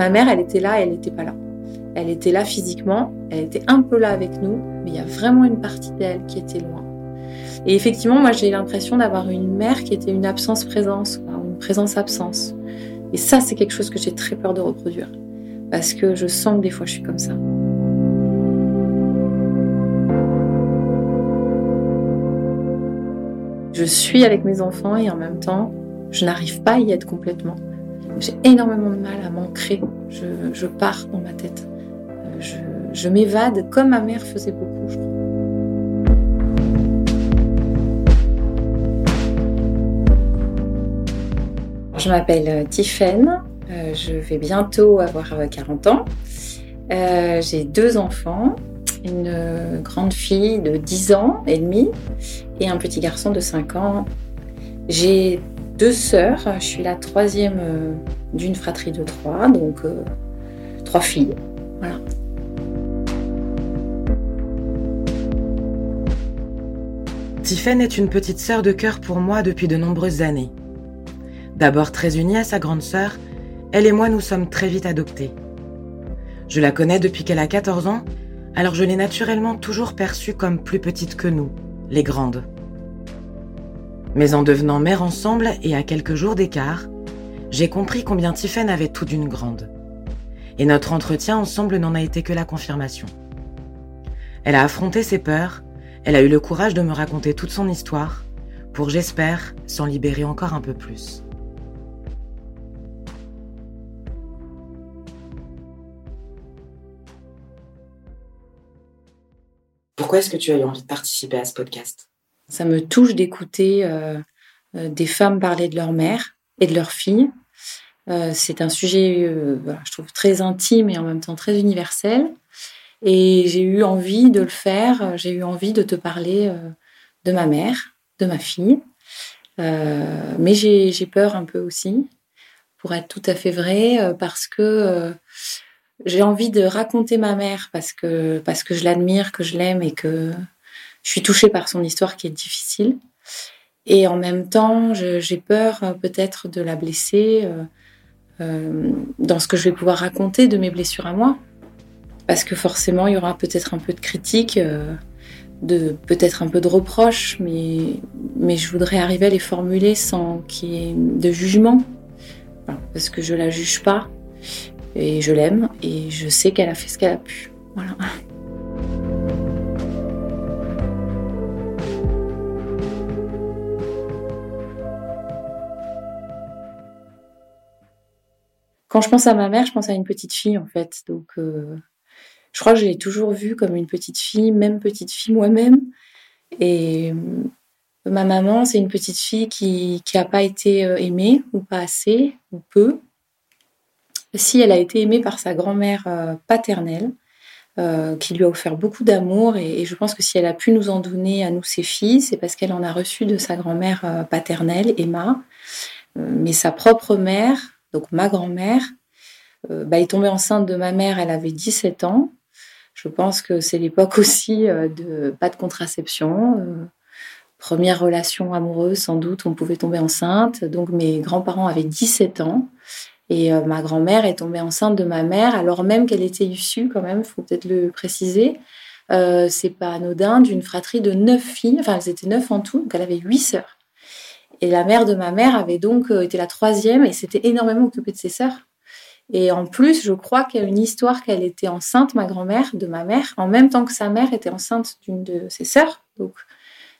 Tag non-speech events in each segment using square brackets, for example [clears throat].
Ma mère, elle était là et elle n'était pas là. Elle était là physiquement, elle était un peu là avec nous, mais il y a vraiment une partie d'elle qui était loin. Et effectivement, moi, j'ai l'impression d'avoir une mère qui était une absence-présence, une présence-absence. Et ça, c'est quelque chose que j'ai très peur de reproduire. Parce que je sens que des fois, je suis comme ça. Je suis avec mes enfants et en même temps, je n'arrive pas à y être complètement. J'ai énormément de mal à m'ancrer. Je, pars dans ma tête. Euh, je, je m'évade comme ma mère faisait beaucoup, je crois. Je m'appelle euh, Tiffaine, euh, je vais bientôt avoir 40 ans. J'ai deux enfants, une grande fille de 10 ans et demi et un petit garçon de 5 ans. J'ai deux sœurs, je suis la troisième euh, d'une fratrie de trois, donc euh, trois filles. Voilà. Tiffaine est une petite sœur de cœur pour moi depuis de nombreuses années. D'abord très unie à sa grande sœur, elle et moi nous sommes très vite adoptés. Je la connais depuis qu'elle a 14 ans alors je l'ai naturellement toujours perçue comme plus petite que nous, les grandes. Mais en devenant mère ensemble et à quelques jours d'écart, j'ai compris combien Tiffen avait tout d'une grande. Et notre entretien ensemble n'en a été que la confirmation. Elle a affronté ses peurs, elle a eu le courage de me raconter toute son histoire, pour j'espère s'en libérer encore un peu plus. Pourquoi est-ce que tu as eu envie de participer à ce podcast? Ça me touche d'écouter euh, euh, des femmes parler de leur mère et de leur fille. Euh, c'est un sujet, je trouve, très intime et en même temps très universel. Et j'ai eu envie de le faire. J'ai eu envie de te parler de ma mère, de ma fille. mais j'ai peur un peu aussi, pour être tout à fait vrai, parce que j'ai envie de raconter ma mère parce que, parce que je l'admire, que je l'aime et que je suis touchée par son histoire qui est difficile. Et en même temps, j'ai peur euh, peut-être de la blesser euh, euh, dans ce que je vais pouvoir raconter de mes blessures à moi. Parce que forcément, il y aura peut-être un peu de critique, peut-être un peu de reproches, mais, mais je voudrais arriver à les formuler sans qu'il y ait de jugement. parce que je la juge pas. Et je l'aime et je sais qu'elle a fait ce qu'elle a pu. Voilà. Quand je pense à ma mère, je pense à une petite fille en fait. Donc, euh, je crois que je l'ai toujours vue comme une petite fille, même petite fille moi-même. Et euh, ma maman, c'est une petite fille qui n'a pas été euh, aimée, ou pas assez, ou peu si elle a été aimée par sa grand-mère paternelle, qui lui a offert beaucoup d'amour, et, je pense que si elle a pu nous en donner à nous, ses filles, c'est parce qu'elle en a reçu de sa grand-mère paternelle, Emma. mais sa propre mère, donc ma grand-mère, bah, est tombée enceinte de ma mère, elle avait 17 ans. Je pense que c'est l'époque [laughs] aussi de pas de contraception. première relation amoureuse, sans doute, on pouvait tomber enceinte. Donc mes grands-parents avaient 17 ans. Et euh, ma grand-mère est tombée enceinte de ma mère, alors même qu'elle était issue, quand même, faut peut-être le préciser. Euh, c'est pas anodin, d'une fratrie de neuf filles, enfin elles étaient neuf en tout, donc elle avait huit sœurs. Et la mère de ma mère avait donc euh, été la troisième et s'était énormément occupée de ses sœurs. Et en plus, je crois qu'il y a une histoire qu'elle était enceinte, ma grand-mère, de ma mère, en même temps que sa mère était enceinte d'une de ses sœurs. Donc,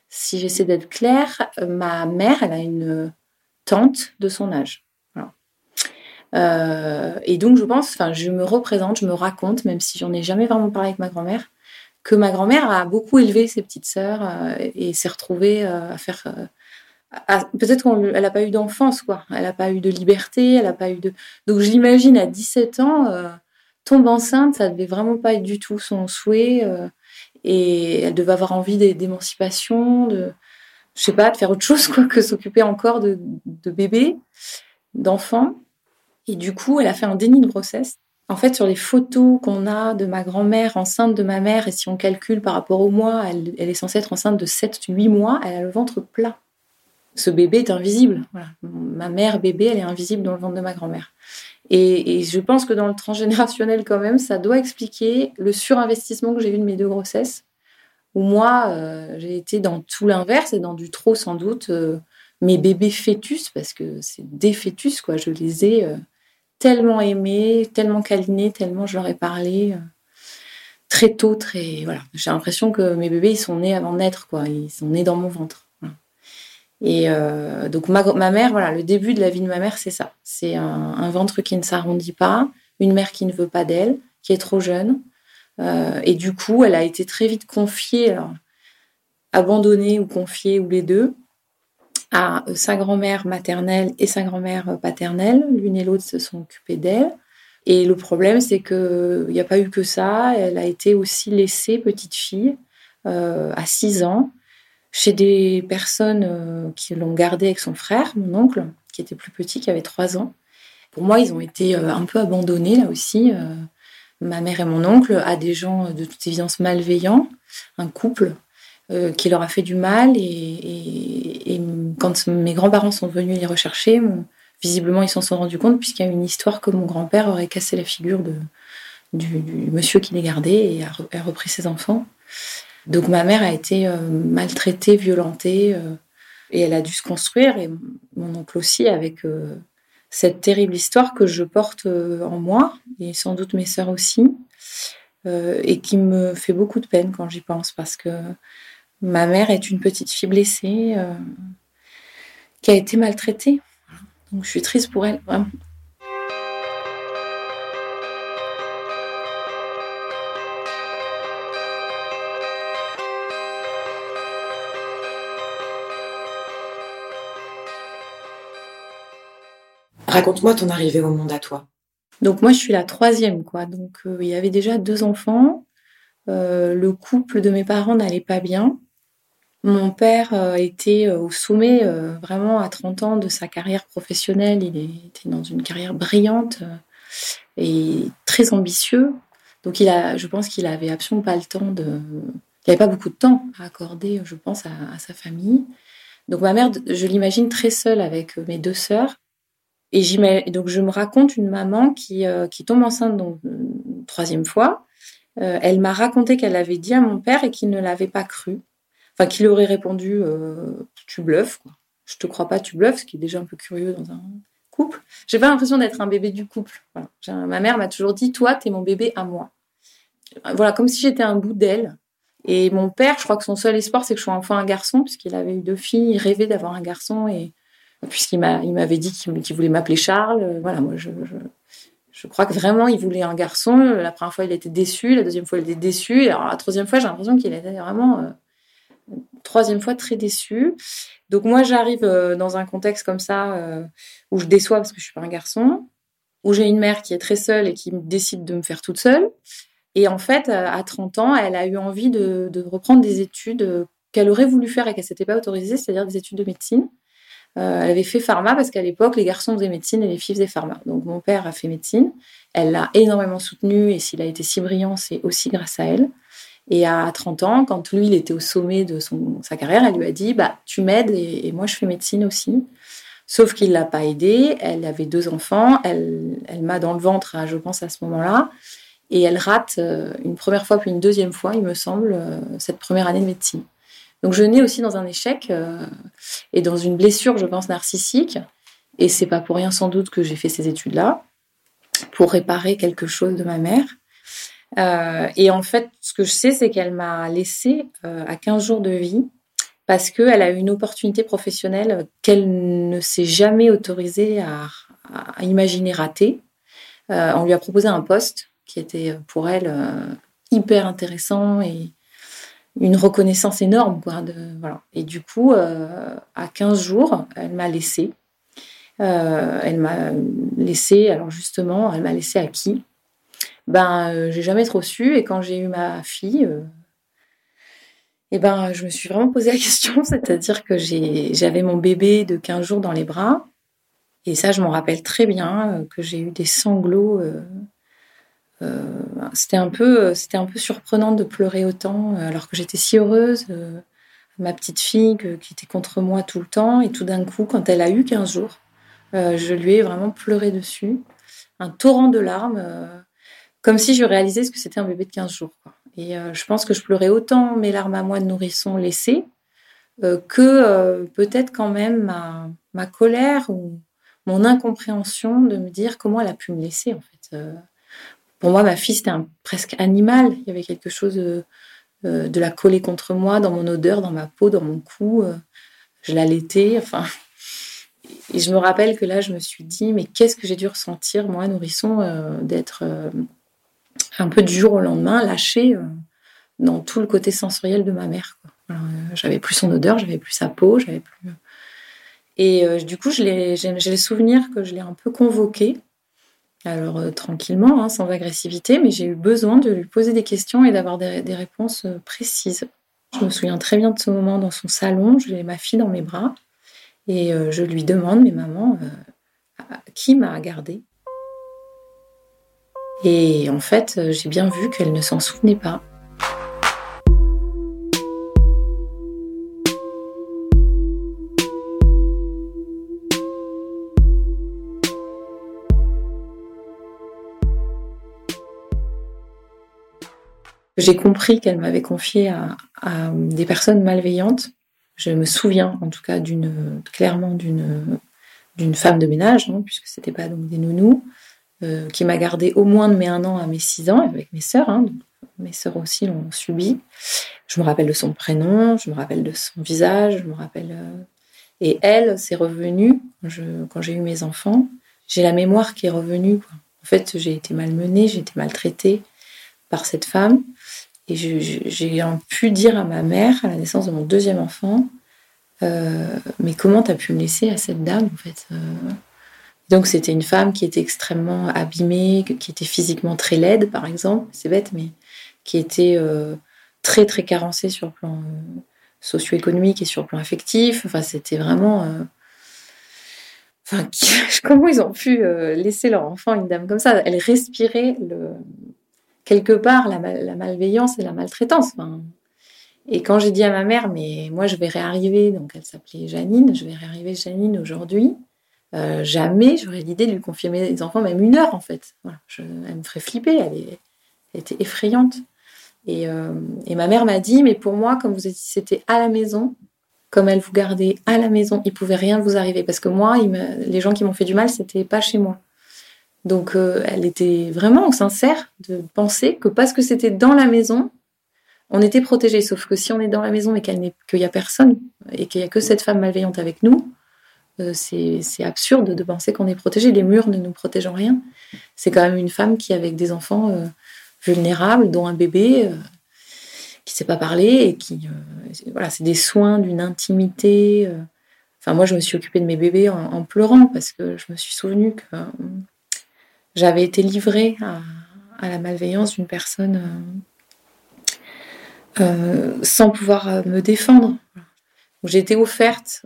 si j'essaie d'être claire, ma mère, elle a une tante de son âge. Euh, et donc, je pense, enfin, je me représente, je me raconte, même si j'en ai jamais vraiment parlé avec ma grand-mère, que ma grand-mère a beaucoup élevé ses petites sœurs euh, et s'est retrouvée à faire. Peut-être qu'elle n'a pas eu d'enfance, quoi. Elle n'a pas eu de liberté, elle n'a pas eu de. Donc, je l'imagine à 17 ans, tombe enceinte, ça devait vraiment pas être du tout son souhait. et elle devait avoir envie d'émancipation, de. Je sais pas, de faire autre chose, quoi, que s'occuper encore de, de bébés, d'enfants. Et du coup, elle a fait un déni de grossesse. En fait, sur les photos qu'on a de ma grand-mère enceinte de ma mère, et si on calcule par rapport au mois, elle, est censée être enceinte de 7-8 mois, elle a le ventre plat. Ce bébé est invisible. Ma mère bébé, elle est invisible dans le ventre de ma grand-mère. Et, je pense que dans le transgénérationnel, quand même, ça doit expliquer le surinvestissement que j'ai eu de mes deux grossesses, où moi, euh, j'ai été dans tout l'inverse et dans du trop, sans doute, euh, mes bébés fœtus, parce que c'est des fœtus, quoi. Je les ai euh, tellement aimés, tellement câlinés, tellement je leur ai parlé très tôt, très. Voilà. J'ai l'impression que mes bébés, ils sont nés avant de naître, quoi. Ils sont nés dans mon ventre. Et euh, donc ma, ma, mère, voilà, le début de la vie de ma mère, c'est ça. C'est un, ventre qui ne s'arrondit pas, une mère qui ne veut pas d'elle, qui est trop jeune. Euh, et du coup, elle a été très vite confiée, abandonnée ou confiée, ou les deux, à sa grand-mère maternelle et sa grand-mère paternelle. L'une et l'autre se sont occupées d'elle. Et le problème, c'est qu'il n'y a pas eu que ça. Elle a été aussi laissée petite fille euh, à 6 ans chez des personnes euh, qui l'ont gardée avec son frère, mon oncle, qui était plus petit, qui avait 3 ans. Pour moi, ils ont été euh, un peu abandonnés là aussi. Euh, ma mère et mon oncle à des gens de toute évidence malveillants, un couple qui leur a fait du mal. Et, et, quand mes grands-parents sont venus les rechercher, visiblement ils s'en sont rendus compte puisqu'il y a une histoire que mon grand-père aurait cassé la figure de, du, monsieur qui les gardait et a repris ses enfants. Donc ma mère a été euh, maltraitée, violentée, euh, et elle a dû se construire, et mon oncle aussi, avec euh, cette terrible histoire que je porte en moi, et sans doute mes sœurs aussi, et qui me fait beaucoup de peine quand j'y pense, parce que ma mère est une petite fille blessée qui a été maltraitée. Donc je suis triste pour elle, vraiment. Raconte-moi ton arrivée au monde à toi. Donc moi, je suis la troisième, quoi. Donc euh, il y avait déjà deux enfants. Euh, le couple de mes parents n'allait pas bien. Mon père euh, était au sommet, vraiment à 30 ans de sa carrière professionnelle. Il était dans une carrière brillante et très ambitieux. Donc il a, je pense qu'il avait absolument pas le temps de, il avait pas beaucoup de temps à accorder, je pense, à, à sa famille. Donc ma mère, je l'imagine très seule avec mes deux sœurs. Et donc je me raconte une maman qui, euh, tombe enceinte donc une troisième fois. Euh, elle m'a raconté qu'elle avait dit à mon père et qu'il ne l'avait pas cru. Enfin, qu'il aurait répondu euh, Tu bluffes, quoi. Je te crois pas, tu bluffes, ce qui est déjà un peu curieux dans un couple. J'ai pas l'impression d'être un bébé du couple. Ma mère m'a toujours dit Toi, t'es mon bébé à moi. Voilà, comme si j'étais un bout d'elle. Et mon père, je crois que son seul espoir, c'est que je sois enfin un garçon, puisqu'il avait eu deux filles, il rêvait d'avoir un garçon et puisqu'il m'avait dit qu'il voulait m'appeler Charles. Euh, voilà, moi, je, crois que vraiment, il voulait un garçon. La première fois, il était déçu. La deuxième fois, il était déçu. Alors, la troisième fois, j'ai l'impression qu'il était vraiment, euh, troisième fois, très déçu. Donc, moi, j'arrive euh, dans un contexte comme ça, où je déçois parce que je suis pas un garçon, où j'ai une mère qui est très seule et qui décide de me faire toute seule. Et en fait, à 30 ans, elle a eu envie de, de reprendre des études qu'elle aurait voulu faire et qu'elle s'était pas autorisée, c'est-à-dire des études de médecine. Euh, elle avait fait pharma parce qu'à l'époque, les garçons faisaient médecine et les filles faisaient pharma. Donc mon père a fait médecine. Elle l'a énormément soutenu et s'il a été si brillant, c'est aussi grâce à elle. Et à 30 ans, quand lui, il était au sommet de sa carrière, elle lui a dit bah, Tu m'aides et, moi, je fais médecine aussi. Sauf qu'il ne l'a pas aidée. Elle avait deux enfants. Elle, elle m'a dans le ventre, je pense, à ce moment-là. Et elle rate euh, une première fois, puis une deuxième fois, il me semble, euh, cette première année de médecine. Donc je nais aussi dans un échec euh, et dans une blessure, je pense, narcissique. Et c'est pas pour rien sans doute que j'ai fait ces études-là, pour réparer quelque chose de ma mère. Euh, et en fait, ce que je sais, c'est qu'elle m'a laissé euh, à 15 jours de vie parce qu'elle a eu une opportunité professionnelle qu'elle ne s'est jamais autorisée à, imaginer rater. on lui a proposé un poste qui était pour elle hyper intéressant et, une reconnaissance énorme. Quoi, de. Et du coup, euh, à 15 jours, elle m'a laissé. Euh, elle m'a laissé, alors justement, elle m'a laissé à qui? Ben, euh, j'ai jamais trop su. Et quand j'ai eu ma fille, eh ben, je me suis vraiment posé la question. [laughs] C'est-à-dire que j'avais mon bébé de 15 jours dans les bras. Et ça, je m'en rappelle très bien, que j'ai eu des sanglots c'était un peu, c'était un peu surprenant de pleurer autant, euh, alors que j'étais si heureuse euh, ma petite fille qui était contre moi tout le temps. Et tout d'un coup, quand elle a eu 15 jours, euh, je lui ai vraiment pleuré dessus. Un torrent de larmes, comme si je réalisais ce que c'était un bébé de 15 jours. Et je pense que je pleurais autant mes larmes à moi de nourrisson laissées que peut-être quand même ma, ma colère ou mon incompréhension de me dire comment elle a pu me laisser en fait. Pour moi, ma fille, c'était presque animal. Il y avait quelque chose de, euh, de la coller contre moi, dans mon odeur, dans ma peau, dans mon cou. Euh, je l'allaitais. Enfin, et je me rappelle que là, je me suis dit, mais qu'est-ce que j'ai dû ressentir, moi, nourrisson, euh, d'être un peu du jour au lendemain lâchée dans tout le côté sensoriel de ma mère. j'avais plus son odeur, j'avais plus sa peau, j'avais plus. Et du coup, j'ai le souvenir que je l'ai un peu convoquée alors euh, tranquillement, hein, sans agressivité, mais j'ai eu besoin de lui poser des questions et d'avoir des, réponses euh, précises. Je me souviens très bien de ce moment dans son salon, j'ai ma fille dans mes bras et euh, je lui demande, mais maman, qui m'a gardée Et en fait, j'ai bien vu qu'elle ne s'en souvenait pas. J'ai compris qu'elle m'avait confié à, des personnes malveillantes. Je me souviens, en tout cas, clairement d'une femme de ménage, hein, puisque c'était pas donc des nounous, euh, qui m'a gardé au moins de mes un an à mes six ans avec mes sœurs. Hein, mes sœurs aussi l'ont subi. Je me rappelle de son prénom, je me rappelle de son visage, je me rappelle. Euh, et elle, c'est revenu quand j'ai eu mes enfants. J'ai la mémoire qui est revenue. En fait, j'ai été malmenée, j'ai été maltraitée par cette femme. Et j'ai pu dire à ma mère, à la naissance de mon deuxième enfant, euh, mais comment t'as pu me laisser à cette dame en fait euh? Donc c'était une femme qui était extrêmement abîmée, qui était physiquement très laide par exemple, c'est bête, mais qui était euh, très très carencée sur le plan socio-économique et sur le plan affectif. Enfin c'était vraiment... Enfin, [laughs] comment ils ont pu laisser leur enfant à une dame comme ça? Elle respirait le, quelque part la, malveillance et la maltraitance. et quand j'ai dit à ma mère, mais moi je vais réarriver, donc elle s'appelait Janine, je vais réarriver Janine aujourd'hui, euh, jamais j'aurais l'idée de lui confier mes enfants, même une heure en fait. elle me ferait flipper, elle, était effrayante. Euh, et, ma mère m'a dit, mais pour moi, comme vous c'était à la maison, comme elle vous gardait à la maison, il pouvait rien vous arriver. Parce que moi, les gens qui m'ont fait du mal, c'était pas chez moi. Donc euh, elle était vraiment sincère de penser que parce que c'était dans la maison, on était protégé. Sauf que si on est dans la maison et qu'il n'y a personne et qu'il n'y a que cette femme malveillante avec nous, euh, c'est absurde de penser qu'on est protégé. Les murs ne nous protègent en rien. C'est quand même une femme qui, avec des enfants euh, vulnérables, dont un bébé qui ne sait pas parler et qui, voilà, c'est des soins d'une intimité. Enfin, moi, je me suis occupée de mes bébés en, en pleurant parce que je me suis souvenue que j'avais été livrée à, la malveillance d'une personne euh, euh, sans pouvoir euh, me défendre. J'ai été offerte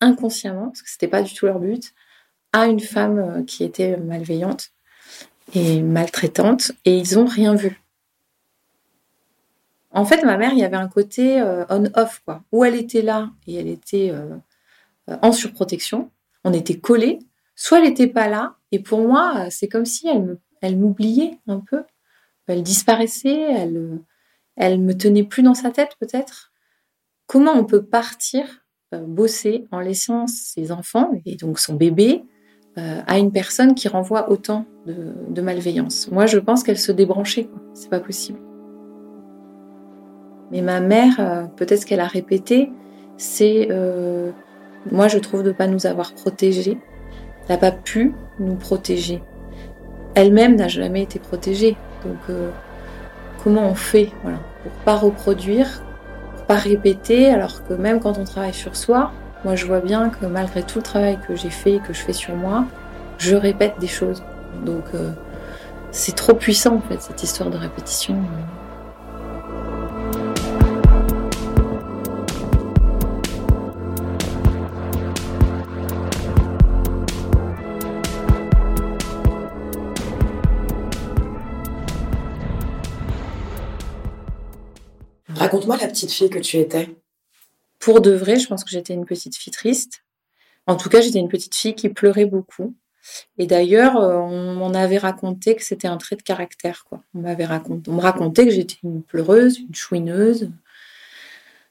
inconsciemment, parce que c'était pas du tout leur but, à une femme qui était malveillante et maltraitante, et ils ont rien vu. En fait, ma mère, il y avait un côté on-off, quoi, où elle était là et elle était en surprotection. On était collés. Soit elle n'était pas là, et pour moi, c'est comme si elle, m'oubliait un peu. Elle disparaissait, elle, elle me tenait plus dans sa tête peut-être. Comment on peut partir euh, bosser en laissant ses enfants et donc son bébé euh, à une personne qui renvoie autant de, malveillance? Moi, je pense qu'elle se débranchait. C'est pas possible. Mais ma mère, euh, peut-être qu'elle a répété, c'est moi, je trouve de ne pas nous avoir protégés n'a pas pu nous protéger. Elle-même n'a jamais été protégée. Donc, euh, comment on fait voilà, pour pas reproduire, pour pas répéter, alors que même quand on travaille sur soi, moi je vois bien que malgré tout le travail que j'ai fait et que je fais sur moi, je répète des choses. Donc, euh, c'est trop puissant en fait cette histoire de répétition. Raconte-moi la petite fille que tu étais. pour de vrai, je pense que j'étais une petite fille triste. En tout cas, j'étais une petite fille qui pleurait beaucoup. Et d'ailleurs, euh, on m'en avait raconté que c'était un trait de caractère. On m'avait raconté, on me racontait que j'étais une pleureuse, une chouineuse,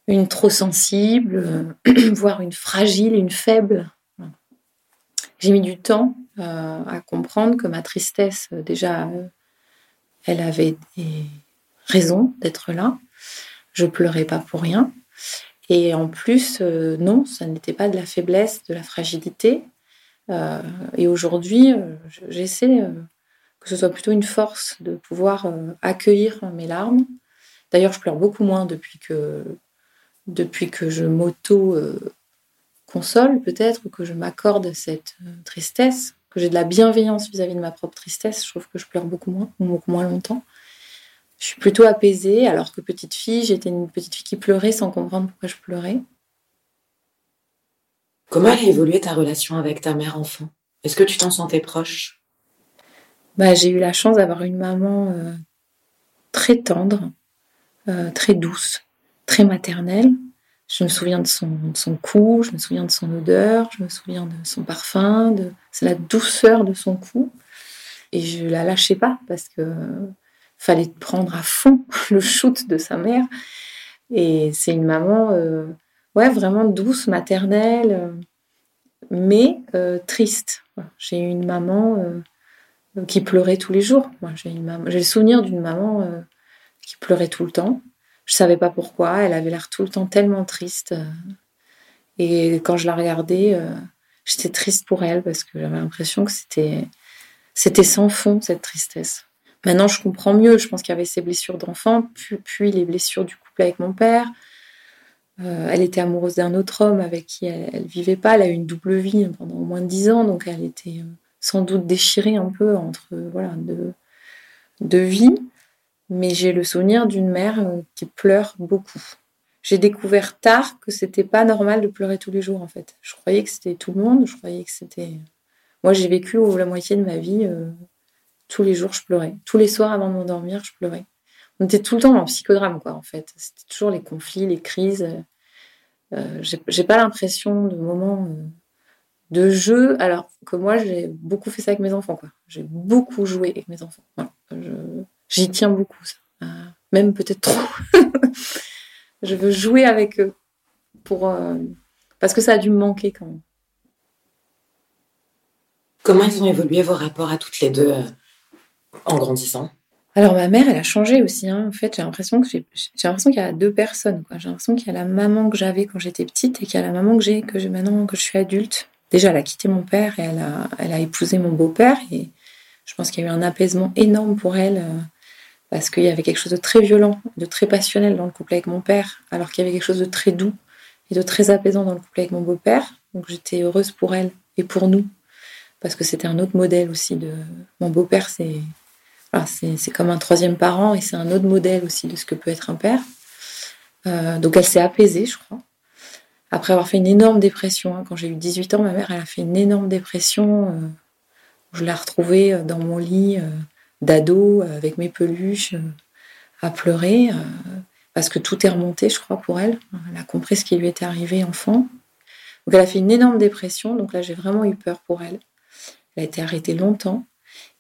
une trop sensible, [clears throat] voire une fragile, une faible. J'ai mis du temps euh, à comprendre que ma tristesse, euh, déjà, elle avait des raisons d'être là. Je pleurais pas pour rien. Et en plus, non, ça n'était pas de la faiblesse, de la fragilité, euh, et aujourd'hui, euh, j'essaie euh, que ce soit plutôt une force de pouvoir accueillir mes larmes. D'ailleurs, je pleure beaucoup moins depuis que, depuis que je m'auto-console, peut-être, ou que je m'accorde cette tristesse, que j'ai de la bienveillance vis-à-vis de ma propre tristesse. Je trouve que je pleure beaucoup moins, beaucoup moins longtemps. Je suis plutôt apaisée, alors que petite fille, j'étais une petite fille qui pleurait sans comprendre pourquoi je pleurais. Comment a évolué ta relation avec ta mère enfant? Est-ce que tu t'en sentais proche? Bah, J'ai eu la chance d'avoir une maman euh, très tendre, euh, très douce, très maternelle. Je me souviens de son, son cou, je me souviens de son odeur, je me souviens de son parfum, de la douceur de son cou. Et je la lâchais pas parce que fallait prendre à fond [laughs] le shoot de sa mère. Et c'est une maman euh, ouais, vraiment douce, maternelle, euh, mais euh, triste. J'ai eu une maman euh, qui pleurait tous les jours. J'ai le souvenir d'une maman qui pleurait tout le temps. Je savais pas pourquoi. Elle avait l'air tout le temps tellement triste. Et quand je la regardais, j'étais triste pour elle parce que j'avais l'impression que c'était c'était sans fond cette tristesse. Maintenant, je comprends mieux. Je pense qu'il y avait ces blessures d'enfant, puis, les blessures du couple avec mon père, euh, elle était amoureuse d'un autre homme avec qui elle, ne vivait pas. Elle a eu une double vie pendant au moins dix ans, donc elle était euh, sans doute déchirée un peu entre euh, voilà deux, deux vies. Mais j'ai le souvenir d'une mère qui pleure beaucoup. J'ai découvert tard que c'était pas normal de pleurer tous les jours en fait. Je croyais que c'était tout le monde. Je croyais que c'était. Moi, j'ai vécu la moitié de ma vie tous les jours, je pleurais. Tous les soirs avant de m'endormir, je pleurais on était tout le temps en psychodrame, quoi, en fait. C'était toujours les conflits, les crises. Euh, j'ai pas l'impression de moments euh, de jeu, alors que moi, j'ai beaucoup fait ça avec mes enfants, quoi. J'ai beaucoup joué avec mes enfants. J'y tiens beaucoup, ça. Euh, même peut-être trop. [laughs] je veux jouer avec eux pour parce que ça a dû me manquer quand même. Comment ils ont évolué vos rapports à toutes les deux en grandissant alors ma mère, elle a changé aussi. Hein. En fait, j'ai l'impression que j'ai, l'impression qu'il y a deux personnes. J'ai l'impression qu'il y a la maman que j'avais quand j'étais petite et qu'il y a la maman que j'ai maintenant que je suis adulte. Déjà, elle a quitté mon père et elle a, elle a épousé mon beau-père et je pense qu'il y a eu un apaisement énorme pour elle euh, parce qu'il y avait quelque chose de très violent, de très passionnel dans le couple avec mon père, alors qu'il y avait quelque chose de très doux et de très apaisant dans le couple avec mon beau-père. Donc j'étais heureuse pour elle et pour nous parce que c'était un autre modèle aussi de mon beau-père. C'est c'est comme un troisième parent et c'est un autre modèle aussi de ce que peut être un père. Euh, donc elle s'est apaisée, je crois. Après avoir fait une énorme dépression, hein, quand j'ai eu 18 ans, ma mère elle a fait une énorme dépression. Euh, je l'ai retrouvée euh, dans mon lit d'ado avec mes peluches à pleurer parce que tout est remonté, je crois, pour elle. Elle a compris ce qui lui était arrivé enfant. Donc elle a fait une énorme dépression. Donc là, j'ai vraiment eu peur pour elle. Été arrêtée longtemps.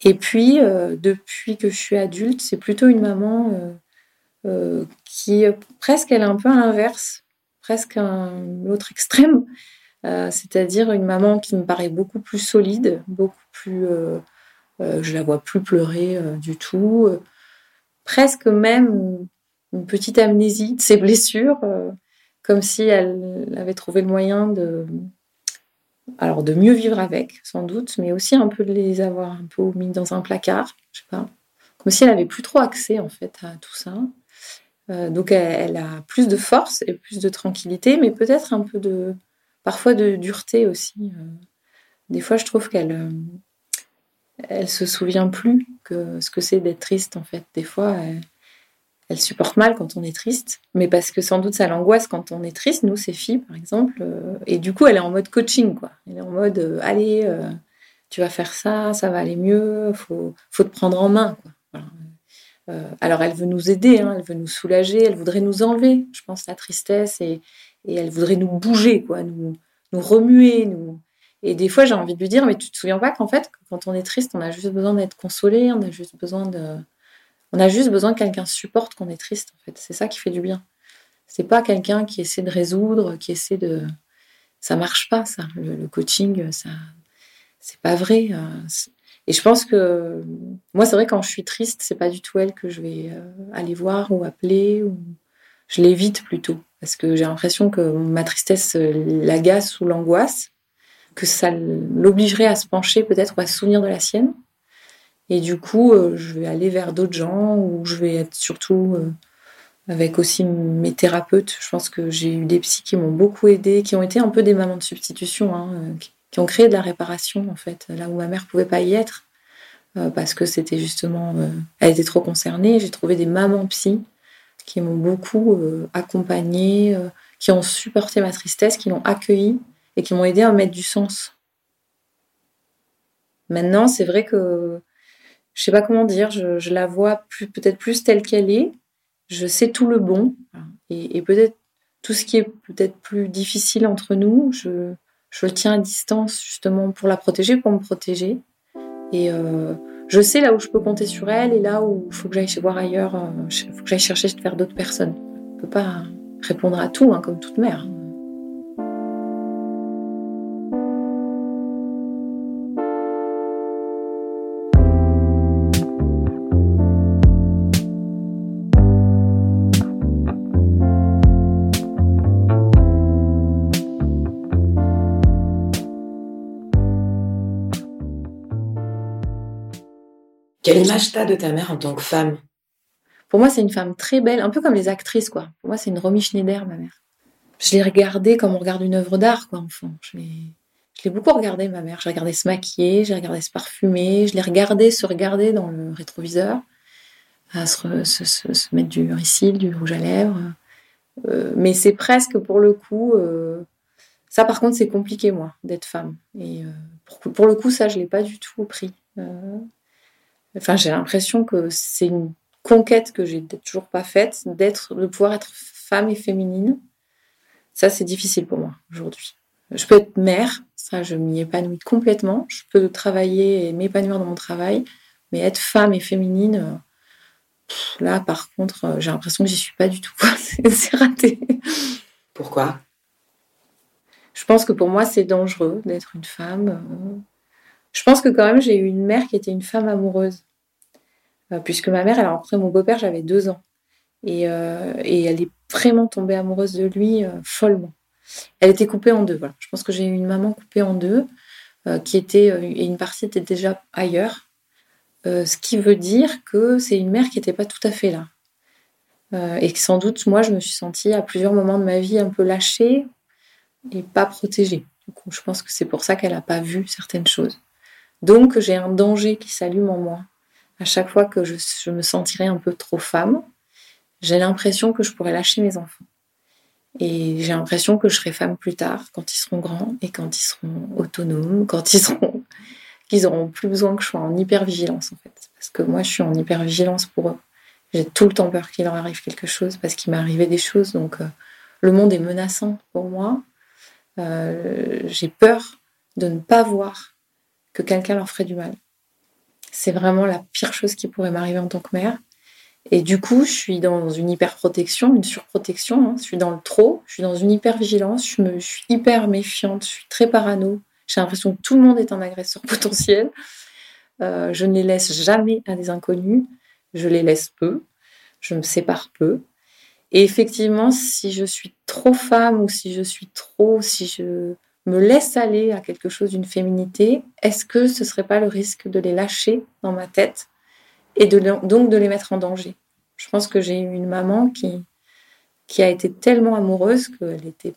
Et puis, euh, depuis que je suis adulte, c'est plutôt une maman euh, euh, qui, presque, elle est un peu à l'inverse, presque un l'autre extrême. C'est-à-dire une maman qui me paraît beaucoup plus solide, beaucoup plus. je la vois plus pleurer du tout. presque même une petite amnésie de ses [laughs] blessures, comme si elle avait trouvé le moyen de alors de mieux vivre avec, sans doute, mais aussi un peu de les avoir un peu mis dans un placard, je sais pas, comme si elle avait plus trop accès en fait à tout ça. Euh, donc elle, a plus de force et plus de tranquillité, mais peut-être un peu de, parfois de dureté aussi. Euh. Des fois, je trouve qu'elle, euh, elle se souvient plus que ce que c'est d'être triste en fait. Des fois, elle supporte mal quand on est triste, mais parce que sans doute ça l'angoisse quand on est triste, nous, ces filles, par exemple. Euh, et du coup, elle est en mode coaching, quoi. Elle est en mode, euh, allez, euh, tu vas faire ça, ça va aller mieux, faut, faut te prendre en main, quoi. alors, elle veut nous aider, hein, elle veut nous soulager, elle voudrait nous enlever, je pense, la tristesse et, et elle voudrait nous bouger, quoi, nous, remuer, nous. Et des fois, j'ai envie de lui dire, mais tu te souviens pas qu'en fait, quand on est triste, on a juste besoin d'être consolé, on a juste besoin de, on a juste besoin que quelqu'un supporte qu'on est triste. En fait, c'est ça qui fait du bien. C'est pas quelqu'un qui essaie de résoudre, qui essaie de, ça marche pas, ça. Le, coaching, ça, c'est pas vrai. Euh, et je pense que moi, c'est vrai quand je suis triste, c'est pas du tout elle que je vais euh, aller voir ou appeler ou je l'évite plutôt parce que j'ai l'impression que ma tristesse euh, l'agace ou l'angoisse, que ça l'obligerait à se pencher peut-être ou à se souvenir de la sienne. Et du coup, euh, je vais aller vers d'autres gens ou je vais être surtout euh, avec aussi mes thérapeutes. Je pense que j'ai eu des psys qui m'ont beaucoup aidé, qui ont été un peu des mamans de substitution, hein, qui ont créé de la réparation en fait, là où ma mère pouvait pas y être parce que c'était justement, elle était trop concernée. J'ai trouvé des mamans psy qui m'ont beaucoup euh, accompagnée, euh, qui ont supporté ma tristesse, qui l'ont accueillie et qui m'ont aidé à mettre du sens. Maintenant, c'est vrai que je sais pas comment dire, je, la vois peut-être plus telle qu'elle est. Je sais tout le bon et, peut-être tout ce qui est peut-être plus difficile entre nous, je, je, le tiens à distance justement pour la protéger, pour me protéger. Et euh, je sais là où je peux compter sur elle et là où il faut que j'aille voir ailleurs, il euh, faut que j'aille chercher vers d'autres personnes. Je ne peux pas répondre à tout, hein, comme toute mère. Quelle image t'as de ta mère en tant que femme? Pour moi, c'est une femme très belle, un peu comme les actrices, quoi. Pour moi, c'est une Romy Schneider, ma mère. Je l'ai regardée comme on regarde une œuvre d'art, quoi, enfant. Je l'ai, beaucoup regardée, ma mère. J'ai regardé se maquiller, j'ai regardé se parfumer, je l'ai regardée se regarder dans le rétroviseur, à se, se, mettre du ricil, du rouge à lèvres. Euh, mais c'est presque pour le coup. Euh, ça, par contre, c'est compliqué, moi, d'être femme. Et euh, pour, pour, le coup, ça, je l'ai pas du tout pris. Enfin, j'ai l'impression que c'est une conquête que j'ai toujours pas faite, d'être, de pouvoir être femme et féminine. Ça, c'est difficile pour moi aujourd'hui. Je peux être mère, ça, je m'y épanouis complètement. Je peux travailler et m'épanouir dans mon travail, mais être femme et féminine, euh, là, par contre, euh, j'ai l'impression que j'y suis pas du tout. [laughs] c'est raté. Pourquoi? Je pense que pour moi, c'est dangereux d'être une femme. Je pense que quand même, j'ai eu une mère qui était une femme amoureuse. Euh, puisque ma mère, elle a rencontré mon beau-père, j'avais deux ans. Et, euh, elle est vraiment tombée amoureuse de lui euh, follement. Elle était coupée en deux. Voilà. Je pense que j'ai eu une maman coupée en deux, qui était et une partie était déjà ailleurs. ce qui veut dire que c'est une mère qui n'était pas tout à fait là. et que sans doute, moi, je me suis sentie à plusieurs moments de ma vie un peu lâchée et pas protégée. Du coup, je pense que c'est pour ça qu'elle n'a pas vu certaines choses. Donc j'ai un danger qui s'allume en moi. À chaque fois que je, me sentirai un peu trop femme, j'ai l'impression que je pourrais lâcher mes enfants. Et j'ai l'impression que je serai femme plus tard, quand ils seront grands et quand ils seront autonomes, quand ils seront qu'ils auront plus besoin que je sois en hypervigilance en fait. Parce que moi je suis en hypervigilance pour eux. J'ai tout le temps peur qu'il leur arrive quelque chose parce qu'il m'est arrivé des choses. Donc euh, le monde est menaçant pour moi. Euh, j'ai peur de ne pas voir que quelqu'un leur ferait du mal. C'est vraiment la pire chose qui pourrait m'arriver en tant que mère. Et du coup, je suis dans une hyper-protection, une surprotection. Hein. Je suis dans le trop, je suis dans une hyper-vigilance, je, me, suis hyper méfiante, je suis très parano. J'ai l'impression que tout le monde est un agresseur [laughs] potentiel. Euh, je ne les laisse jamais à des inconnus. Je les laisse peu. Je me sépare peu. Et effectivement, si je suis trop femme ou si je suis trop, si je me laisse aller à quelque chose d'une féminité, est-ce que ce serait pas le risque de les lâcher dans ma tête et de, donc de les mettre en danger? Je pense que j'ai eu une maman qui, qui a été tellement amoureuse qu'elle était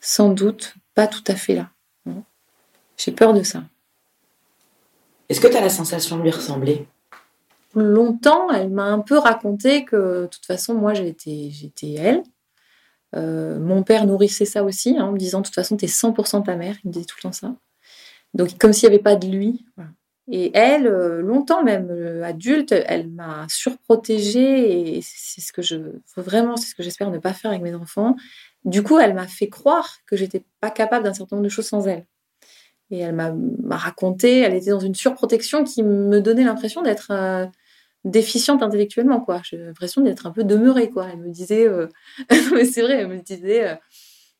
sans doute pas tout à fait là. J'ai peur de ça. Est-ce que tu as la sensation de lui ressembler? Longtemps, elle m'a un peu raconté que de toute façon, moi, j'étais, j'étais elle. Euh, mon père nourrissait ça aussi, hein, en me disant de toute façon, t'es 100% ta mère. Il me disait tout le temps ça. Donc, comme s'il n'y avait pas de lui. Et elle, euh, longtemps même, euh, adulte, elle m'a surprotégée et c'est ce que je, vraiment, c'est ce que j'espère ne pas faire avec mes enfants, Du coup, elle m'a fait croire que j'étais pas capable d'un certain nombre de choses sans elle. Et elle m'a raconté, elle était dans une surprotection qui me donnait l'impression d'être déficiente intellectuellement, quoi. J'ai l'impression d'être un peu demeurée, quoi. Elle me disait, euh, [laughs] mais c'est vrai, elle me disait, euh,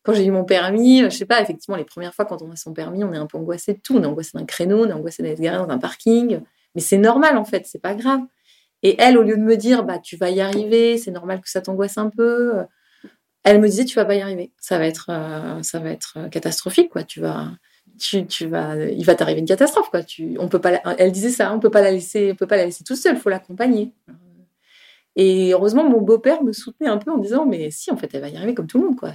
quand j'ai eu mon permis, je sais pas, effectivement, les premières fois quand on a son permis, on est un peu angoissé de tout. On est angoissé d'un créneau, on est angoissé d'être garé dans un parking. Mais c'est normal, en fait, c'est pas grave. Et elle, au lieu de me dire, bah, tu vas y arriver, c'est normal que ça t'angoisse un peu, elle me disait, tu vas pas y arriver. Ça va être, ça va être catastrophique, quoi. Tu vas, tu, vas, il va t'arriver une catastrophe, quoi. On peut pas, elle disait ça, on peut pas la laisser, on peut pas la laisser toute seule, faut l'accompagner. Et heureusement, mon beau-père me soutenait un peu en disant, mais si, en fait, elle va y arriver comme tout le monde, quoi.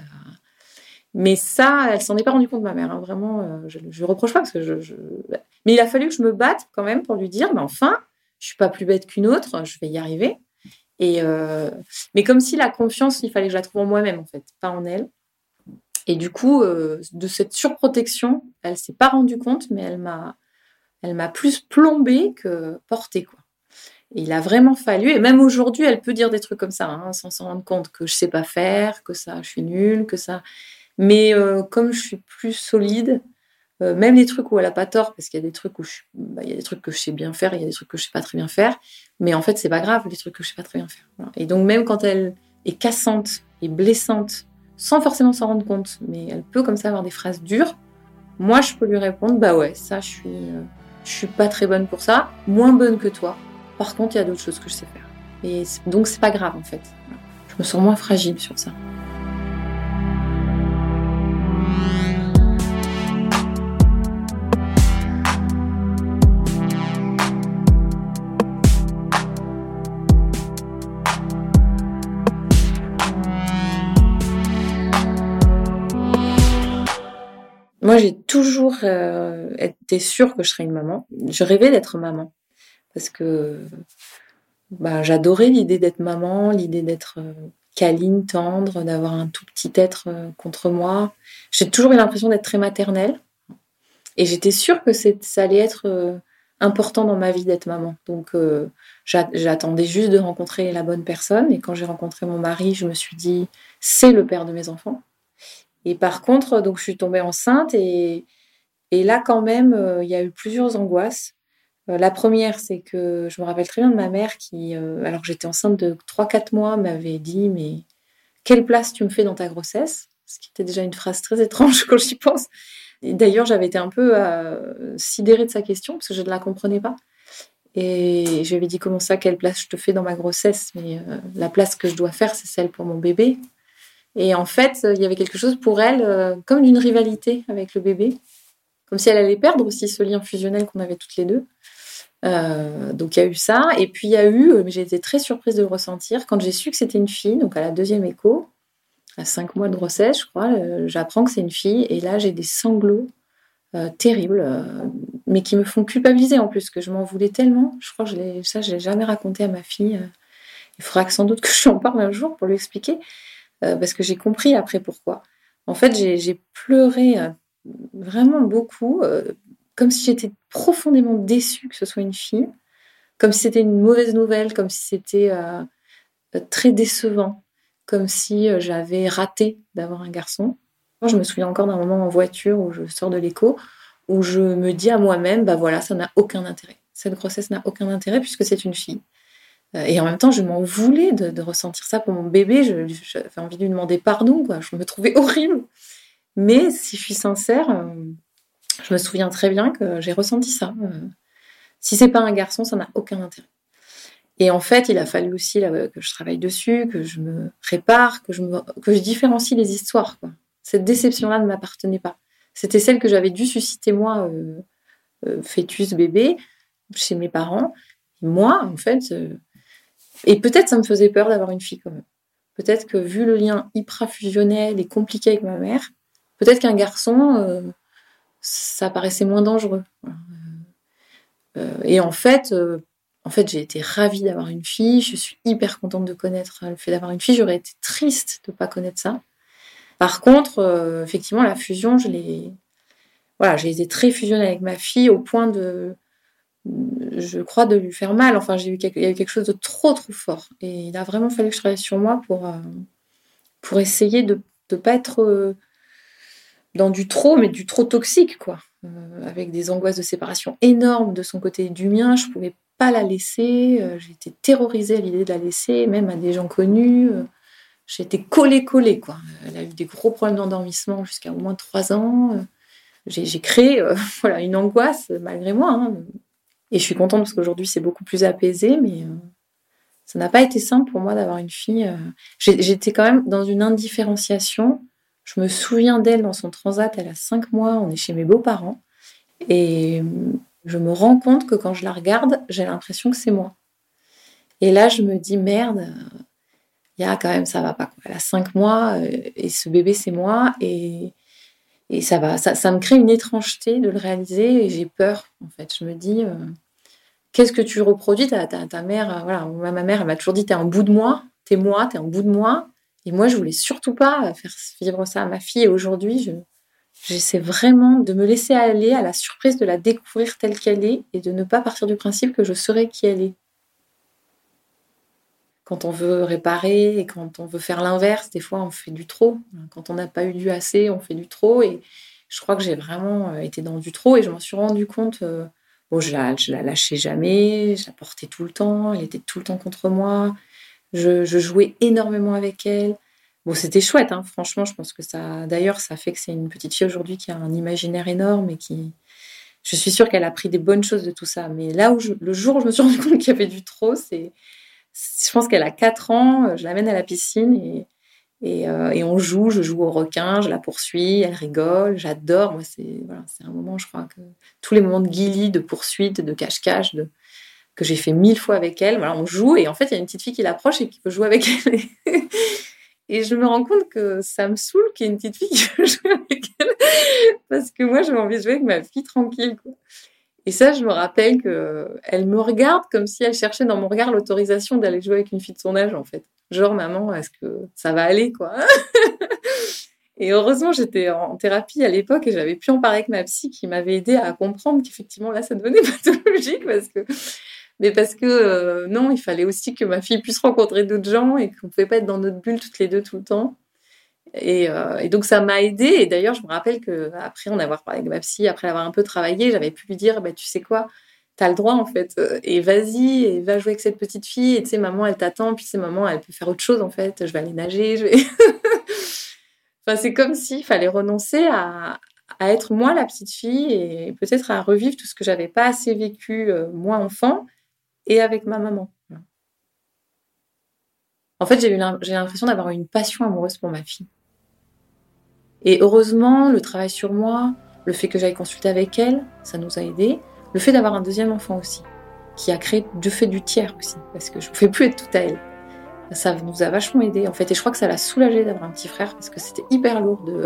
Mais ça, elle s'en est pas rendue compte, ma mère. Hein. Vraiment, euh, je, je reproche pas parce que je, Mais il a fallu que je me batte quand même pour lui dire, mais enfin, je suis pas plus bête qu'une autre, je vais y arriver. Et euh... mais comme si la confiance, il fallait que je la trouve en moi-même, en fait, pas en elle. Et du coup, euh, de cette surprotection, elle s'est pas rendue compte, mais elle m'a, elle m'a plus plombée que portée. Et il a vraiment fallu, et même aujourd'hui, elle peut dire des trucs comme ça, hein, sans s'en rendre compte que je sais pas faire, que ça, je suis nulle, que ça. Mais euh, comme je suis plus solide, euh, même les trucs où elle a pas tort, parce qu'il y a des trucs où bah, il y a des trucs que je sais bien faire, il y a des trucs que je sais pas très bien faire, mais en fait c'est pas grave les trucs que je sais pas très bien faire. Et donc même quand elle est cassante et blessante sans forcément s'en rendre compte, mais elle peut comme ça avoir des phrases dures. Moi, je peux lui répondre, bah ouais, ça, je suis, euh, je suis pas très bonne pour ça, moins bonne que toi. Par contre, il y a d'autres choses que je sais faire. Et donc, c'est pas grave en fait. Je me sens moins fragile sur ça. Toujours euh, été sûre que je serais une maman. Je rêvais d'être maman parce que bah, j'adorais l'idée d'être maman, l'idée d'être euh, câline, tendre, d'avoir un tout petit être euh, contre moi. J'ai toujours eu l'impression d'être très maternelle et j'étais sûre que ça allait être important dans ma vie d'être maman. Donc j'attendais juste de rencontrer la bonne personne et quand j'ai rencontré mon mari, je me suis dit c'est le père de mes enfants. Et par contre, donc je suis tombée enceinte et, là quand même, euh, il y a eu plusieurs angoisses. Euh, la première, c'est que je me rappelle très bien de ma mère qui, euh, alors j'étais enceinte de 3-4 mois, m'avait dit mais quelle place tu me fais dans ta grossesse? Ce qui était déjà une phrase très étrange [laughs] quand j'y pense. D'ailleurs, j'avais été un peu sidérée de sa question parce que je ne la comprenais pas. Et je lui avais dit comment ça, quelle place je te fais dans ma grossesse? Mais la place que je dois faire, c'est celle pour mon bébé. Et en fait, il y avait quelque chose pour elle, euh, comme d'une rivalité avec le bébé, comme si elle allait perdre aussi ce lien fusionnel qu'on avait toutes les deux. Euh, donc il y a eu ça, et puis il y a eu, j'ai été très surprise de le ressentir, quand j'ai su que c'était une fille, donc à la deuxième écho, à cinq mois de grossesse, je crois, euh, j'apprends que c'est une fille, et là j'ai des sanglots euh, terribles, euh, mais qui me font culpabiliser en plus, que je m'en voulais tellement. Je crois que je ça, je l'ai jamais raconté à ma fille. Il faudra sans doute que je lui en parle un jour pour lui expliquer, euh, parce que j'ai compris après pourquoi. En fait, j'ai, pleuré euh, vraiment beaucoup, euh, comme si j'étais profondément déçue que ce soit une fille, comme si c'était une mauvaise nouvelle, comme si c'était très décevant, comme si j'avais raté d'avoir un garçon. Je me souviens encore d'un moment en voiture où je sors de l'écho, où je me dis à moi-même, bah voilà, ça n'a aucun intérêt. Cette grossesse n'a aucun intérêt puisque c'est une fille. Euh, Et en même temps, je m'en voulais de, ressentir ça pour mon bébé. J'avais envie de lui demander pardon, quoi. Je me trouvais [laughs] horrible. Mais si je suis sincère, euh, je me souviens très bien que j'ai ressenti ça. Euh, Si c'est pas un garçon, ça n'a aucun intérêt. Et en fait, il a fallu aussi que je travaille dessus, que je me répare, que je, que je différencie les histoires. Cette déception-là ne m'appartenait pas. C'était celle que j'avais dû susciter moi, fœtus, bébé, chez mes parents. Moi, en fait, et peut-être ça me faisait peur d'avoir une fille quand même. Peut-être que vu le lien hyper fusionnel et compliqué avec ma mère, peut-être qu'un garçon, euh, ça paraissait moins dangereux. Voilà. Euh, et en fait, euh, en fait, j'ai été ravie d'avoir une fille. Je suis hyper contente de connaître le fait d'avoir une fille. J'aurais été triste de pas connaître ça. Par contre, euh, effectivement, la fusion, je l'ai, voilà, j'ai été très fusionnée avec ma fille au point de, je crois, de lui faire mal. Enfin, j'ai eu quelque, il y a eu quelque chose de trop, trop fort. Et il a vraiment fallu que je travaille sur moi pour, euh, pour essayer de de pas être dans du trop, mais du trop toxique, quoi. avec des angoisses de séparation énormes de son côté et du mien. Je pouvais pas la laisser. J'étais terrorisée à l'idée de la laisser, même à des gens connus. J'étais collée, collée, quoi. Elle a eu des gros problèmes d'endormissement jusqu'à au moins trois ans. J'ai créé [laughs] voilà, une angoisse malgré moi. Hein. Et je suis contente parce qu'aujourd'hui, c'est beaucoup plus apaisé, mais euh, ça n'a pas été simple pour moi d'avoir une fille. Euh. J'étais quand même dans une indifférenciation. Je me souviens d'elle dans son transat, elle a cinq mois, on est chez mes beaux-parents. Et je me rends compte que quand je la regarde, j'ai l'impression que c'est moi. Et là, je me dis, merde, il y a quand même, ça va pas. Elle a cinq mois euh, et ce bébé, c'est moi. Et, et ça va, ça, me crée une étrangeté de le réaliser j'ai peur, en fait. Je me dis, qu'est-ce que tu reproduis? Ta, ta, mère, euh, voilà, ma mère, elle m'a toujours dit, t'es un bout de moi, t'es moi, t'es un bout de moi. Et moi, je voulais surtout pas faire vivre ça à ma fille. Et aujourd'hui, je, j'essaie vraiment de me laisser aller à la surprise de la découvrir telle qu'elle est et de ne pas partir du principe que je serai qui elle est. Quand on veut réparer et quand on veut faire l'inverse, des fois on fait du trop. Quand on n'a pas eu du assez, on fait du trop. Et je crois que j'ai vraiment euh, été dans du trop et je m'en suis rendu compte euh, Bon, je la, la lâchais jamais, je la portais tout le temps, elle était tout le temps contre moi. Je, jouais énormément avec elle. Bon, c'était chouette, hein, franchement, je pense que ça. D'ailleurs, ça fait que c'est une petite fille aujourd'hui qui a un imaginaire énorme et qui. Je suis sûre qu'elle a pris des bonnes choses de tout ça. Mais là où le jour où je me suis [laughs] rendu compte qu'il y avait du trop, c'est. Je pense qu'elle a 4 ans, je l'amène à la piscine et euh, et, on joue, je joue au requin, je la poursuis, elle rigole, j'adore. Moi, c'est voilà, un moment, je crois que tous les moments de guilly, de poursuite, de cache-cache, que j'ai fait mille fois avec elle. Voilà, on joue et en fait, il y a une petite fille qui l'approche et qui veut jouer avec elle. et [laughs] je me rends compte que ça me saoule qu'il y ait une petite fille qui veut [laughs] jouer avec elle parce que moi, j'ai envie de jouer avec ma fille tranquille. Et ça, je me rappelle que elle me regarde comme si elle cherchait dans mon regard l'autorisation d'aller jouer avec une fille de son âge, en fait. Genre, maman, est-ce que ça va aller, quoi? [laughs] Et heureusement, j'étais en thérapie à l'époque et j'avais pu en parler avec ma psy qui m'avait aidé à comprendre qu'effectivement, là, ça devenait [laughs] pathologique parce que. Mais parce que euh, non, il fallait aussi que ma fille puisse rencontrer d'autres gens et qu'on ne pouvait pas être dans notre bulle toutes les deux tout le temps. Et, euh, et donc ça m'a aidé. Et d'ailleurs, je me rappelle que après en avoir parlé avec ma psy, après avoir un peu travaillé, j'avais pu lui dire, bah, tu sais quoi, t'as le droit en fait. Euh, et vas-y, et va jouer avec cette petite fille. Et tu sais, maman, elle t'attend. Puis c'est maman, elle peut faire autre chose en fait. Je vais aller nager. [laughs] Enfin, c'est comme s'il fallait renoncer à, à, être moi la petite fille et peut-être à revivre tout ce que j'avais pas assez vécu euh, moi enfant et avec ma maman. En fait, j'ai eu l'impression d'avoir une passion amoureuse pour ma fille. Et heureusement, le travail sur moi, le fait que j'aille consulter avec elle, ça nous a aidés. Le fait d'avoir un deuxième enfant aussi, qui a créé du fait du tiers aussi, parce que je ne pouvais plus être toute à elle. Ça nous a vachement aidé en fait, et je crois que ça l'a soulagé d'avoir un petit frère parce que c'était hyper lourd de,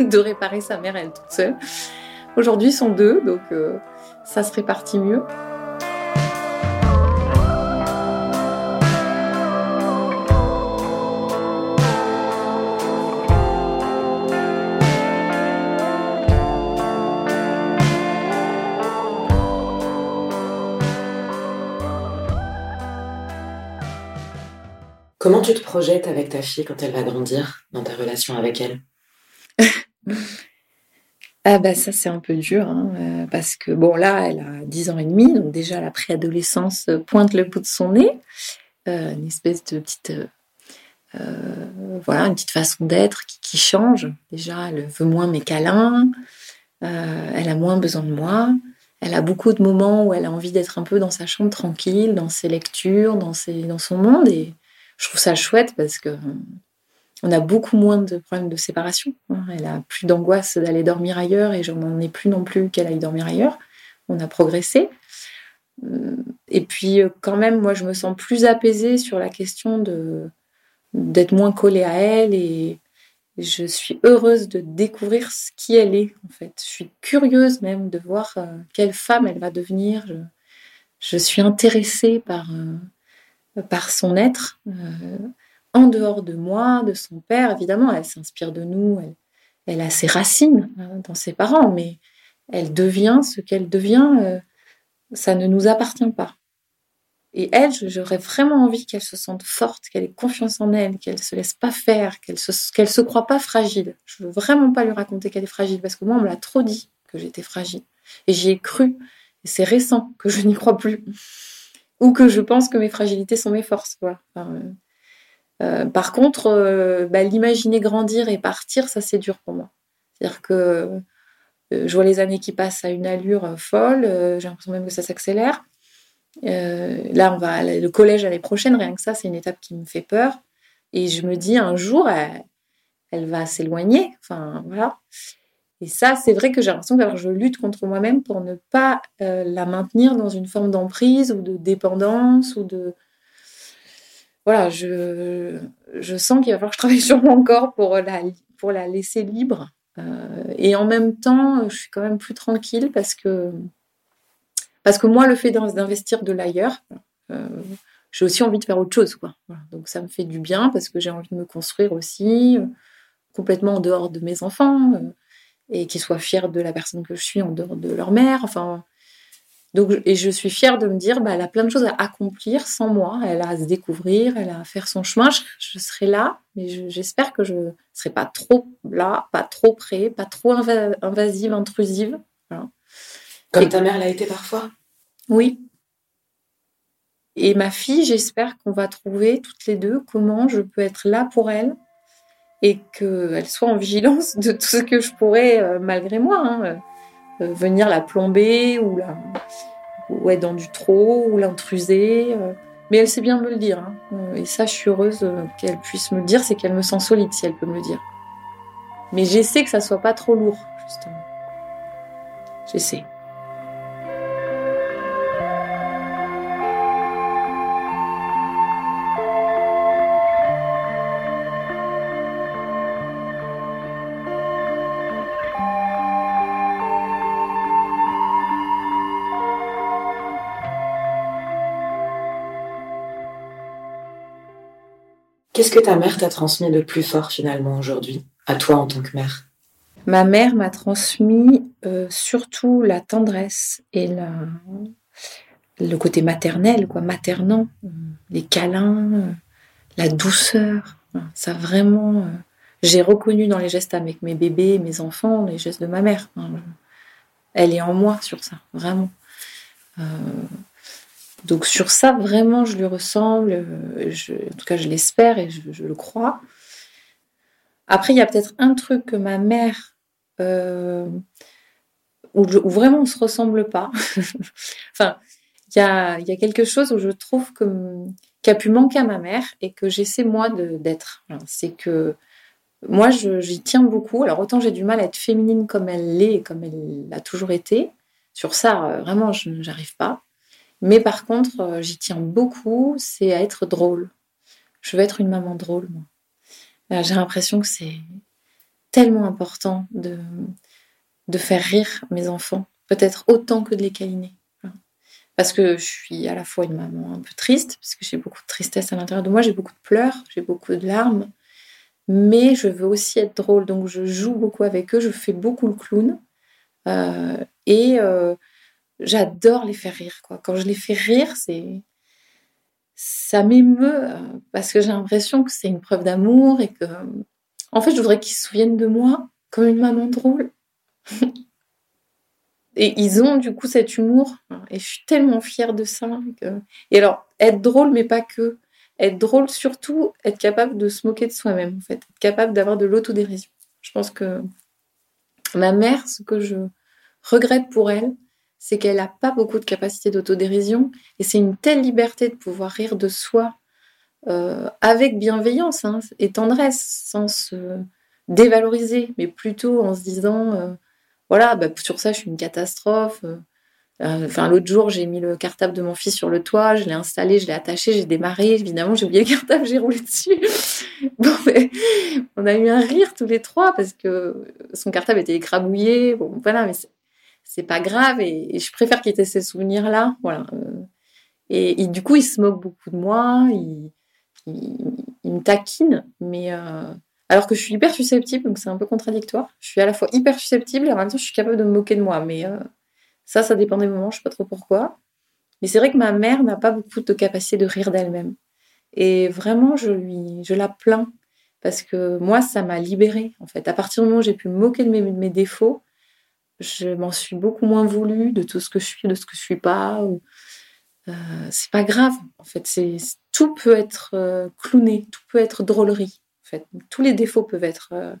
[laughs] de réparer sa mère elle toute seule. Aujourd'hui, ils sont deux, donc euh, ça se répartit mieux. Comment tu te projettes avec ta fille quand elle va grandir dans ta relation avec elle? [laughs] Ah bah ça c'est un peu dur hein, euh, parce que bon là elle a 10 ans et demi donc déjà la préadolescence pointe le bout de son nez. Euh, une espèce de petite euh, voilà une petite façon d'être qui, qui, change. Déjà elle veut moins mes câlins elle a moins besoin de moi. Elle a beaucoup de moments où elle a envie d'être un peu dans sa chambre tranquille dans ses lectures dans ses dans son monde et je trouve ça chouette parce que on a beaucoup moins de problèmes de séparation. Hein. Elle a plus d'angoisse d'aller dormir ailleurs et j'en n'en ai plus non plus qu'elle aille dormir ailleurs. On a progressé. Euh, et puis quand même, moi, je me sens plus apaisée sur la question d'être moins collée à elle et je suis heureuse de découvrir ce qui elle est en fait. Je suis curieuse même de voir euh, quelle femme elle va devenir. Je, suis intéressée par euh, par son être, euh, en dehors de moi, de son père. Évidemment, elle s'inspire de nous, elle, a ses racines hein, dans ses parents, mais elle devient ce qu'elle devient, euh, ça ne nous appartient pas. Et elle, j'aurais vraiment envie qu'elle se sente forte, qu'elle ait confiance en elle, qu'elle se laisse pas faire, qu'elle se, se croit pas fragile. Je veux vraiment pas lui raconter qu'elle est fragile parce que moi, on me l'a trop dit que j'étais fragile. Et j'y ai cru. Et c'est récent que je n'y crois plus. Ou que je pense que mes fragilités sont mes forces. Euh, euh, par contre, euh, bah, l'imaginer grandir et partir, ça c'est dur pour moi. C'est-à-dire que je vois les années qui passent à une allure folle, j'ai l'impression même que ça s'accélère. Là, on va le collège l'année prochaine, rien que ça, c'est une étape qui me fait peur. Et je me dis, un jour, elle, va s'éloigner. Enfin, voilà. Et ça, c'est vrai que j'ai l'impression que je lutte contre moi-même pour ne pas euh, la maintenir dans une forme d'emprise ou de dépendance ou de. Voilà, je, je sens qu'il va falloir que je travaille [laughs] sur mon corps pour la, pour la laisser libre. Euh, et en même temps, je suis quand même plus tranquille parce que parce que moi, le fait d'investir de l'ailleurs, euh, j'ai aussi envie de faire autre chose. Quoi. Donc ça me fait du bien parce que j'ai envie de me construire aussi, complètement en dehors de mes enfants, et qu'ils soient fiers de la personne que je suis en dehors de leur mère. Enfin, donc, et je suis fière de me dire, bah, elle a plein de choses à accomplir sans moi. Elle a à se découvrir, elle a à faire son chemin. Je, serai là, mais j'espère que je ne serai pas trop là, pas trop près, pas trop invasive, intrusive. Comme ta mère l'a été parfois Oui. Et ma fille, j'espère qu'on va trouver toutes les deux comment je peux être là pour elle et qu'elle soit en vigilance de tout ce que je pourrais, euh, malgré moi, hein, euh, euh, venir la plomber ou, la, ou être dans du trop ou l'intruser. mais elle sait bien me le dire. Hein. et ça, je suis heureuse qu'elle puisse me le dire, c'est qu'elle me sent solide si elle peut me le dire. Mais j'essaie que ça soit pas trop lourd, justement. J'essaie. Qu'est-ce que ta mère t'a transmis de plus fort finalement aujourd'hui, à toi en tant que mère? Ma mère m'a transmis euh, surtout la tendresse et le côté maternel, quoi, maternant, les câlins, la douceur. Ça vraiment, euh, j'ai reconnu dans les gestes avec mes bébés, mes enfants, les gestes de ma mère. Elle est en moi sur ça, vraiment. Euh, donc sur ça, vraiment, je lui ressemble. Euh, en tout cas, je l'espère et je, le crois. Après, il y a peut-être un truc que ma mère, euh, où, vraiment on se ressemble pas. [laughs] enfin, il y a, quelque chose où je trouve que qui a pu manquer à ma mère et que j'essaie moi d'être. C'est que moi, j'y tiens beaucoup. Alors autant j'ai du mal à être féminine comme elle l'est et comme elle l'a toujours été. Sur ça, euh, vraiment, je n'arrive pas. Mais par contre, euh, j'y tiens beaucoup, c'est à être drôle. Je veux être une maman drôle, moi. Euh, j'ai l'impression que c'est tellement important de, de faire rire mes enfants, peut-être autant que de les câliner. Parce que je suis à la fois une maman un peu triste, parce que j'ai beaucoup de tristesse à l'intérieur de moi, j'ai beaucoup de pleurs, j'ai beaucoup de larmes, mais je veux aussi être drôle, donc je joue beaucoup avec eux, je fais beaucoup le clown. Euh, et j'adore les faire rire. Quoi. Quand je les fais rire, c'est ça m'émeut euh, parce que j'ai l'impression que c'est une preuve d'amour et que, en fait, je voudrais qu'ils se souviennent de moi comme une maman drôle. [laughs] et ils ont du coup cet humour et je suis tellement fière de ça. Et alors, être drôle, mais pas que. Être drôle, surtout, être capable de se moquer de soi-même, en fait. Être capable d'avoir de l'autodérision. Je pense que ma mère, ce que je regrette pour elle, c'est qu'elle n'a pas beaucoup de capacité d'autodérision et c'est une telle liberté de pouvoir rire de soi euh, avec bienveillance hein, et tendresse, sans se dévaloriser, mais plutôt en se disant euh, voilà, bah, sur ça je suis une catastrophe. Euh, enfin, l'autre jour, j'ai mis le cartable de mon fils sur le toit, je l'ai installé, je l'ai attaché, j'ai démarré. Évidemment, j'ai oublié le cartable, j'ai roulé dessus. [laughs] bon, on a eu un rire tous les trois parce que son cartable était écrabouillé. Bon, voilà, mais c'est pas grave et, je préfère qu'il ait ces souvenirs là voilà euh. et, du coup il se moque beaucoup de moi il, me taquine mais euh, alors que je suis hyper susceptible donc c'est un peu contradictoire je suis à la fois hyper susceptible et en même temps je suis capable de me moquer de moi mais euh, ça ça dépend des moments je sais pas trop pourquoi Mais c'est vrai que ma mère n'a pas beaucoup de capacité de rire d'elle-même. Et vraiment, je lui, je la plains parce que moi, ça m'a libérée. En fait, à partir du moment où j'ai pu me moquer de mes, défauts, je m'en suis beaucoup moins voulu de tout ce que je suis, de ce que je suis pas. Ou, euh, c'est pas grave. En fait, c'est tout peut être euh, clowné, tout peut être drôlerie. En fait, tous les défauts peuvent être. Euh,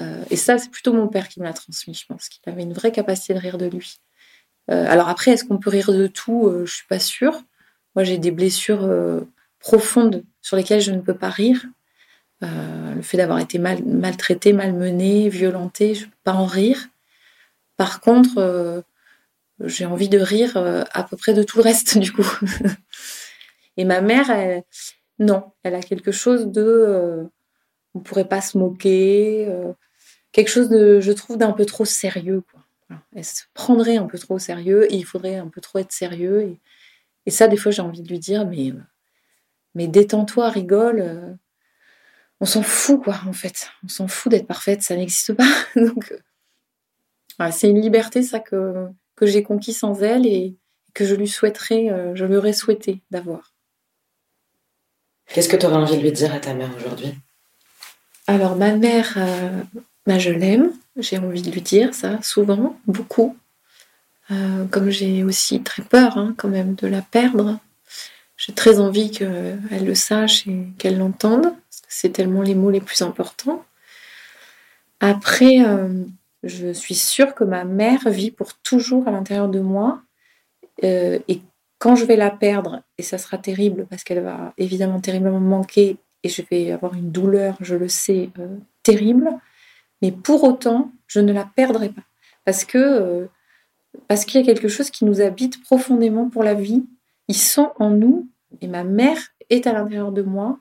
euh, et ça, c'est plutôt mon père qui me l'a transmis. Je pense qu'il avait une vraie capacité de rire de lui. alors après, est-ce qu'on peut rire de tout? Je suis pas sûre. Moi, j'ai des blessures profondes sur lesquelles je ne peux pas rire. le fait d'avoir été mal, maltraitée, malmenée, violentée, je ne peux pas en rire. Par contre, j'ai envie de rire à peu près de tout le reste, [laughs] du coup. Et ma mère, non, elle a quelque chose de, euh, on pourrait pas se moquer, euh, quelque chose de, je trouve, d'un peu trop sérieux. Elle se prendrait un peu trop au sérieux et il faudrait un peu trop être sérieux. Et, et ça, des fois, j'ai envie de lui dire, mais, mais détends-toi, rigole. on s'en fout, quoi, en fait. On s'en fout d'être parfaite, ça n'existe pas. [laughs] Donc, c'est une liberté, ça, que, que j'ai conquis sans elle et que je lui souhaiterais, euh, je lui aurais souhaité d'avoir. Qu'est-ce que tu aurais envie de lui dire à ta mère aujourd'hui? Alors, ma mère, euh, bah, je l'aime. J'ai envie de lui dire ça souvent, beaucoup. Euh, comme j'ai aussi très peur hein, quand même de la perdre, j'ai très envie qu'elle le sache et qu'elle l'entende. C'est tellement les mots les plus importants. Après, euh, je suis sûre que ma mère vit pour toujours à l'intérieur de moi et quand je vais la perdre, et ça sera terrible parce qu'elle va évidemment terriblement manquer et je vais avoir une douleur, je le sais, euh, terrible, mais pour autant, je ne la perdrai pas. Parce que euh, parce qu'il y a quelque chose qui nous habite profondément pour la vie. Ils sont en nous, et ma mère est à l'intérieur de moi.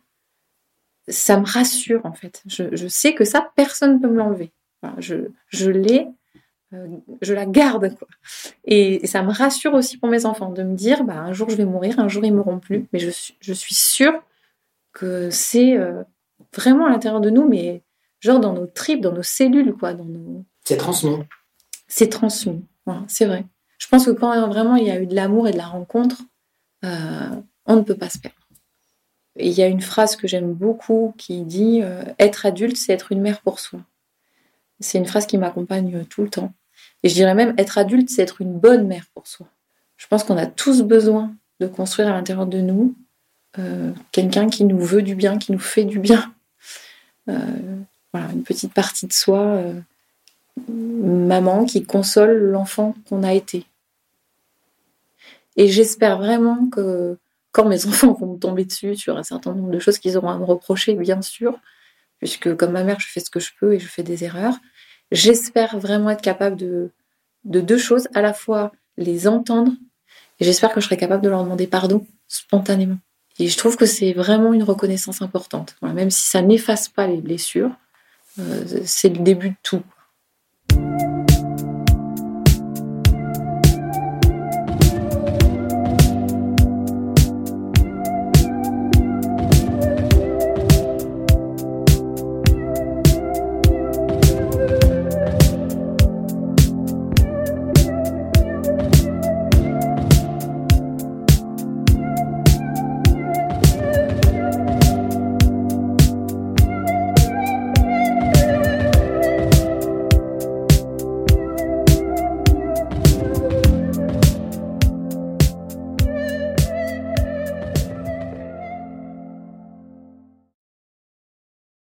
Ça me rassure en fait. Je, sais que ça, personne ne peut me l'enlever. Je, je l'ai euh, je la garde. Quoi. Et, ça me rassure aussi pour mes enfants de me dire, bah, un jour je vais mourir, un jour ils mourront plus. Mais je suis, je suis sûre que c'est euh, vraiment à l'intérieur de nous, mais genre dans nos tripes, dans nos cellules, quoi. Dans nos... C'est transmis. C'est transmis, c'est vrai. Je pense que quand vraiment il y a eu de l'amour et de la rencontre, euh, on ne peut pas se perdre. Et il y a une phrase que j'aime beaucoup qui dit Être adulte, c'est être une mère pour soi. C'est une phrase qui m'accompagne tout le temps. Et je dirais même, être adulte, c'est être une bonne mère pour soi. Je pense qu'on a tous besoin de construire à l'intérieur de nous euh, quelqu'un qui nous veut du bien, qui nous fait du bien. Euh, voilà, une petite partie de soi, euh, maman qui console l'enfant qu'on a été. Et j'espère vraiment que quand mes [laughs] enfants vont me tomber dessus sur un certain nombre de choses qu'ils auront à me reprocher, bien sûr, puisque comme ma mère, je fais ce que je peux et je fais des erreurs, J'espère vraiment être capable de, de deux choses, à la fois les entendre, et j'espère que je serai capable de leur demander pardon spontanément. Et je trouve que c'est vraiment une reconnaissance importante. même si ça n'efface pas les blessures, euh, c'est le début de tout.